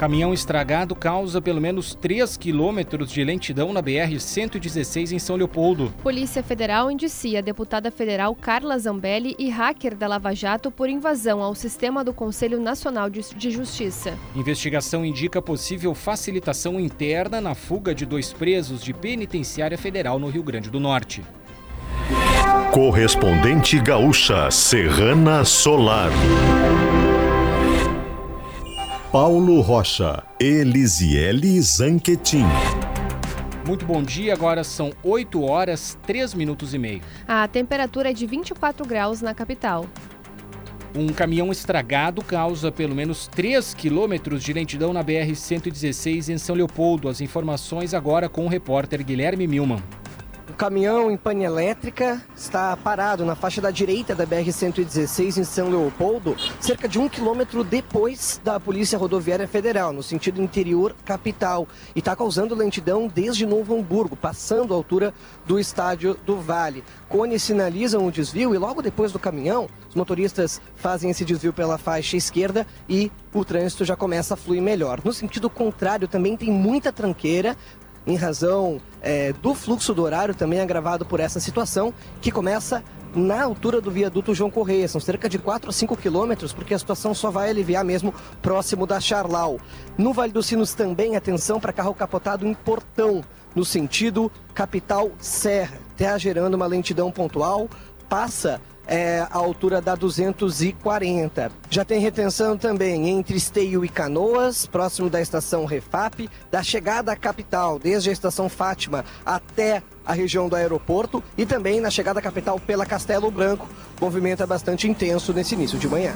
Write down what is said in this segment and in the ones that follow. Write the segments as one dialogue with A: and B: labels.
A: Caminhão estragado causa pelo menos 3 quilômetros de lentidão na BR-116 em São Leopoldo.
B: Polícia Federal indicia a deputada federal Carla Zambelli e hacker da Lava Jato por invasão ao sistema do Conselho Nacional de Justiça.
A: Investigação indica possível facilitação interna na fuga de dois presos de penitenciária federal no Rio Grande do Norte.
C: Correspondente gaúcha Serrana Solar. Paulo Rocha, Elisiele Zanquetin.
A: Muito bom dia, agora são 8 horas 3 minutos e meio.
B: A temperatura é de 24 graus na capital.
A: Um caminhão estragado causa pelo menos 3 quilômetros de lentidão na BR-116 em São Leopoldo. As informações agora com o repórter Guilherme Milman.
D: Caminhão em pane elétrica está parado na faixa da direita da BR-116 em São Leopoldo, cerca de um quilômetro depois da Polícia Rodoviária Federal, no sentido interior capital, e está causando lentidão desde Novo Hamburgo, passando a altura do estádio do Vale. Cones sinalizam o desvio e logo depois do caminhão, os motoristas fazem esse desvio pela faixa esquerda e o trânsito já começa a fluir melhor. No sentido contrário, também tem muita tranqueira, em razão é, do fluxo do horário, também agravado por essa situação, que começa na altura do viaduto João Correia. São cerca de 4 a 5 quilômetros, porque a situação só vai aliviar mesmo próximo da Charlau. No Vale dos Sinos também, atenção para carro capotado em Portão, no sentido capital Serra, até gerando uma lentidão pontual, passa é, a altura da 240. Já tem retenção também entre Esteio e Canoas, próximo da estação Refap, da chegada à capital, desde a estação Fátima até a região do aeroporto e também na chegada à capital pela Castelo Branco. Movimento é bastante intenso nesse início de manhã.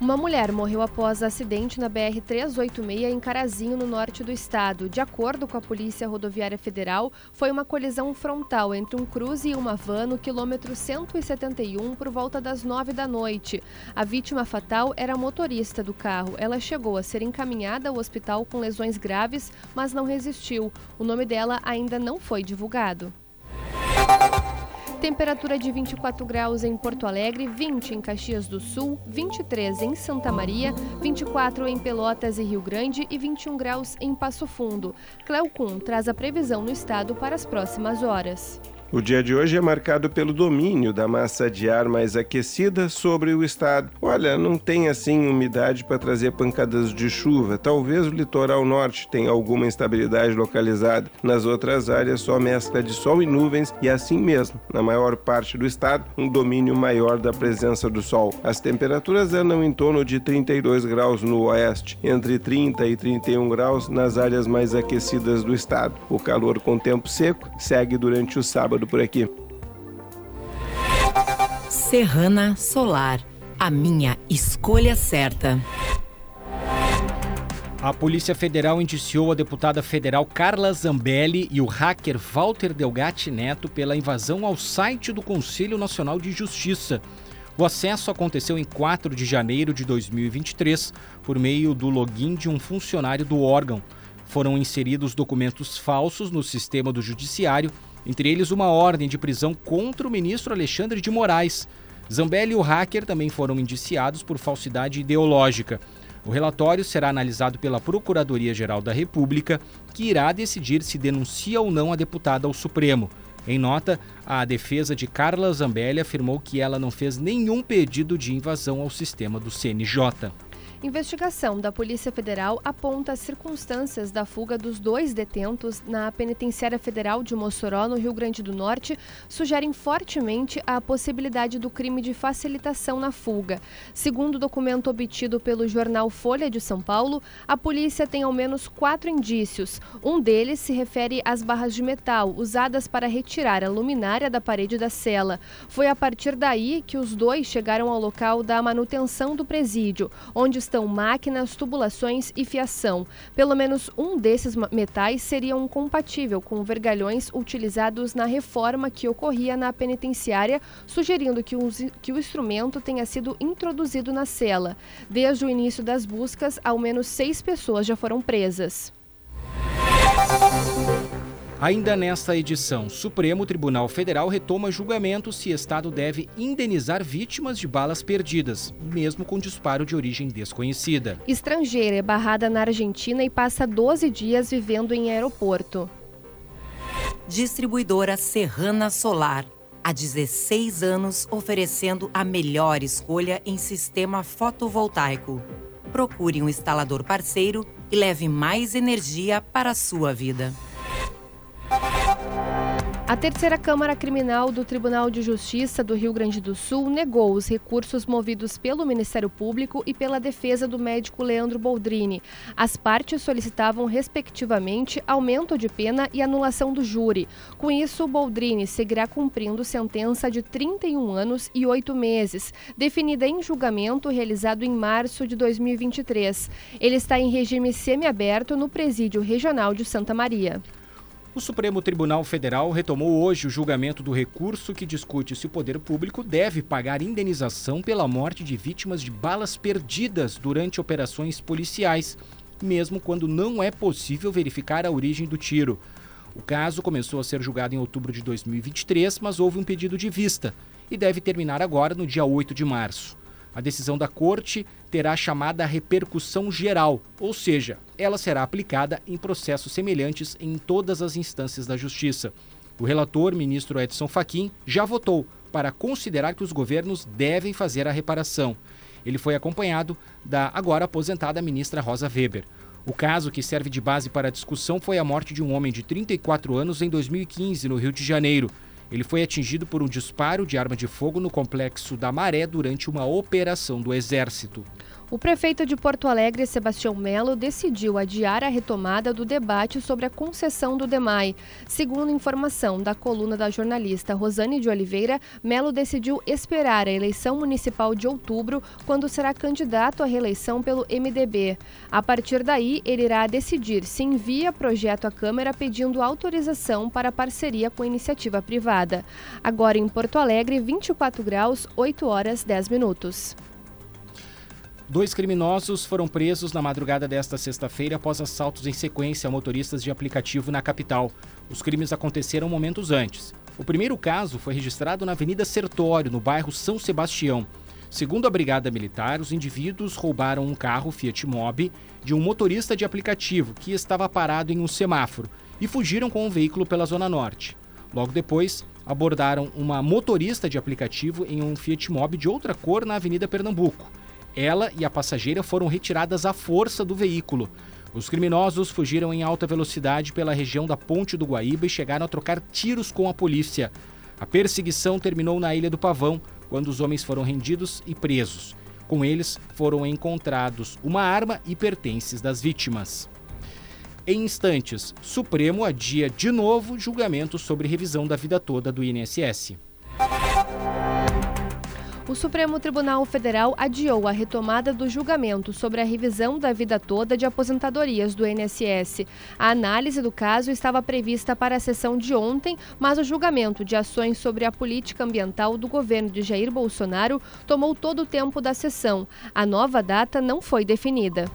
B: Uma mulher morreu após acidente na BR-386 em Carazinho, no norte do estado. De acordo com a Polícia Rodoviária Federal, foi uma colisão frontal entre um cruze e uma van no quilômetro 171 por volta das 9 da noite. A vítima fatal era a motorista do carro. Ela chegou a ser encaminhada ao hospital com lesões graves, mas não resistiu. O nome dela ainda não foi divulgado. Temperatura de 24 graus em Porto Alegre, 20 em Caxias do Sul, 23 em Santa Maria, 24 em Pelotas e Rio Grande e 21 graus em Passo Fundo. Cleocum traz a previsão no estado para as próximas horas.
E: O dia de hoje é marcado pelo domínio da massa de ar mais aquecida sobre o estado. Olha, não tem assim umidade para trazer pancadas de chuva. Talvez o litoral norte tenha alguma instabilidade localizada. Nas outras áreas, só mescla de sol e nuvens e assim mesmo, na maior parte do estado, um domínio maior da presença do sol. As temperaturas andam em torno de 32 graus no oeste, entre 30 e 31 graus nas áreas mais aquecidas do estado. O calor com tempo seco segue durante o sábado sábado por aqui.
F: Serrana Solar, a minha escolha certa.
A: A Polícia Federal indiciou a deputada federal Carla Zambelli e o hacker Walter Delgatti Neto pela invasão ao site do Conselho Nacional de Justiça. O acesso aconteceu em 4 de janeiro de 2023 por meio do login de um funcionário do órgão. Foram inseridos documentos falsos no sistema do Judiciário entre eles uma ordem de prisão contra o ministro Alexandre de Moraes. Zambelli e o hacker também foram indiciados por falsidade ideológica. O relatório será analisado pela Procuradoria-Geral da República, que irá decidir se denuncia ou não a deputada ao Supremo. Em nota, a defesa de Carla Zambelli afirmou que ela não fez nenhum pedido de invasão ao sistema do CNJ.
B: Investigação da Polícia Federal aponta as circunstâncias da fuga dos dois detentos na Penitenciária Federal de Mossoró, no Rio Grande do Norte, sugerem fortemente a possibilidade do crime de facilitação na fuga. Segundo o documento obtido pelo jornal Folha de São Paulo, a polícia tem ao menos quatro indícios. Um deles se refere às barras de metal usadas para retirar a luminária da parede da cela. Foi a partir daí que os dois chegaram ao local da manutenção do presídio, onde estão máquinas, tubulações e fiação. Pelo menos um desses metais seria um compatível com vergalhões utilizados na reforma que ocorria na penitenciária, sugerindo que, que o instrumento tenha sido introduzido na cela. Desde o início das buscas, ao menos seis pessoas já foram presas.
A: Ainda nesta edição, Supremo Tribunal Federal retoma julgamento se Estado deve indenizar vítimas de balas perdidas, mesmo com disparo de origem desconhecida.
B: Estrangeira é barrada na Argentina e passa 12 dias vivendo em aeroporto.
F: Distribuidora Serrana Solar. Há 16 anos oferecendo a melhor escolha em sistema fotovoltaico. Procure um instalador parceiro e leve mais energia para a sua vida.
B: A terceira Câmara Criminal do Tribunal de Justiça do Rio Grande do Sul negou os recursos movidos pelo Ministério Público e pela defesa do médico Leandro Boldrini. As partes solicitavam, respectivamente, aumento de pena e anulação do júri. Com isso, Boldrini seguirá cumprindo sentença de 31 anos e 8 meses, definida em julgamento realizado em março de 2023. Ele está em regime semiaberto no Presídio Regional de Santa Maria.
A: O Supremo Tribunal Federal retomou hoje o julgamento do recurso que discute se o poder público deve pagar indenização pela morte de vítimas de balas perdidas durante operações policiais, mesmo quando não é possível verificar a origem do tiro. O caso começou a ser julgado em outubro de 2023, mas houve um pedido de vista e deve terminar agora no dia 8 de março. A decisão da Corte terá chamada repercussão geral, ou seja, ela será aplicada em processos semelhantes em todas as instâncias da Justiça. O relator, ministro Edson Fachin, já votou para considerar que os governos devem fazer a reparação. Ele foi acompanhado da agora aposentada ministra Rosa Weber. O caso que serve de base para a discussão foi a morte de um homem de 34 anos em 2015, no Rio de Janeiro. Ele foi atingido por um disparo de arma de fogo no complexo da Maré durante uma operação do Exército.
B: O prefeito de Porto Alegre, Sebastião Melo, decidiu adiar a retomada do debate sobre a concessão do DEMAI. Segundo informação da coluna da jornalista Rosane de Oliveira, Melo decidiu esperar a eleição municipal de outubro, quando será candidato à reeleição pelo MDB. A partir daí, ele irá decidir se envia projeto à Câmara pedindo autorização para parceria com iniciativa privada. Agora em Porto Alegre, 24 graus, 8 horas 10 minutos.
A: Dois criminosos foram presos na madrugada desta sexta-feira após assaltos em sequência a motoristas de aplicativo na capital. Os crimes aconteceram momentos antes. O primeiro caso foi registrado na Avenida Sertório, no bairro São Sebastião. Segundo a Brigada Militar, os indivíduos roubaram um carro Fiat Mobi de um motorista de aplicativo que estava parado em um semáforo e fugiram com o veículo pela Zona Norte. Logo depois, abordaram uma motorista de aplicativo em um Fiat Mobi de outra cor na Avenida Pernambuco. Ela e a passageira foram retiradas à força do veículo. Os criminosos fugiram em alta velocidade pela região da Ponte do Guaíba e chegaram a trocar tiros com a polícia. A perseguição terminou na Ilha do Pavão, quando os homens foram rendidos e presos. Com eles foram encontrados uma arma e pertences das vítimas. Em instantes, Supremo adia de novo julgamento sobre revisão da vida toda do INSS.
B: O Supremo Tribunal Federal adiou a retomada do julgamento sobre a revisão da vida toda de aposentadorias do INSS. A análise do caso estava prevista para a sessão de ontem, mas o julgamento de ações sobre a política ambiental do governo de Jair Bolsonaro tomou todo o tempo da sessão. A nova data não foi definida.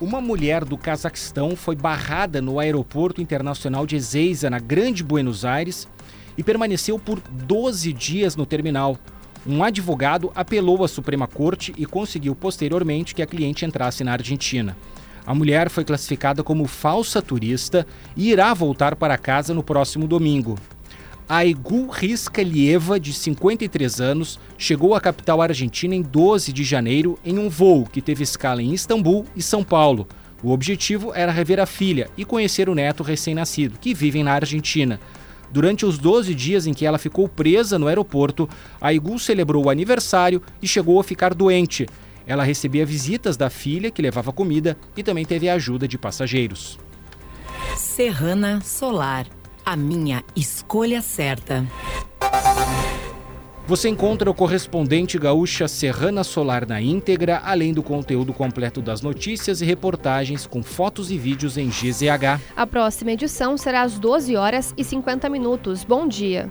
A: Uma mulher do Cazaquistão foi barrada no aeroporto internacional de Ezeiza, na Grande Buenos Aires, e permaneceu por 12 dias no terminal. Um advogado apelou à Suprema Corte e conseguiu posteriormente que a cliente entrasse na Argentina. A mulher foi classificada como falsa turista e irá voltar para casa no próximo domingo. Aigul Lieva, de 53 anos, chegou à capital argentina em 12 de janeiro em um voo que teve escala em Istambul e São Paulo. O objetivo era rever a filha e conhecer o neto recém-nascido, que vivem na Argentina. Durante os 12 dias em que ela ficou presa no aeroporto, a Igu celebrou o aniversário e chegou a ficar doente. Ela recebia visitas da filha, que levava comida, e também teve a ajuda de passageiros.
F: Serrana Solar, a minha escolha certa.
A: Você encontra o correspondente gaúcha Serrana Solar na íntegra, além do conteúdo completo das notícias e reportagens com fotos e vídeos em GZH.
B: A próxima edição será às 12 horas e 50 minutos. Bom dia.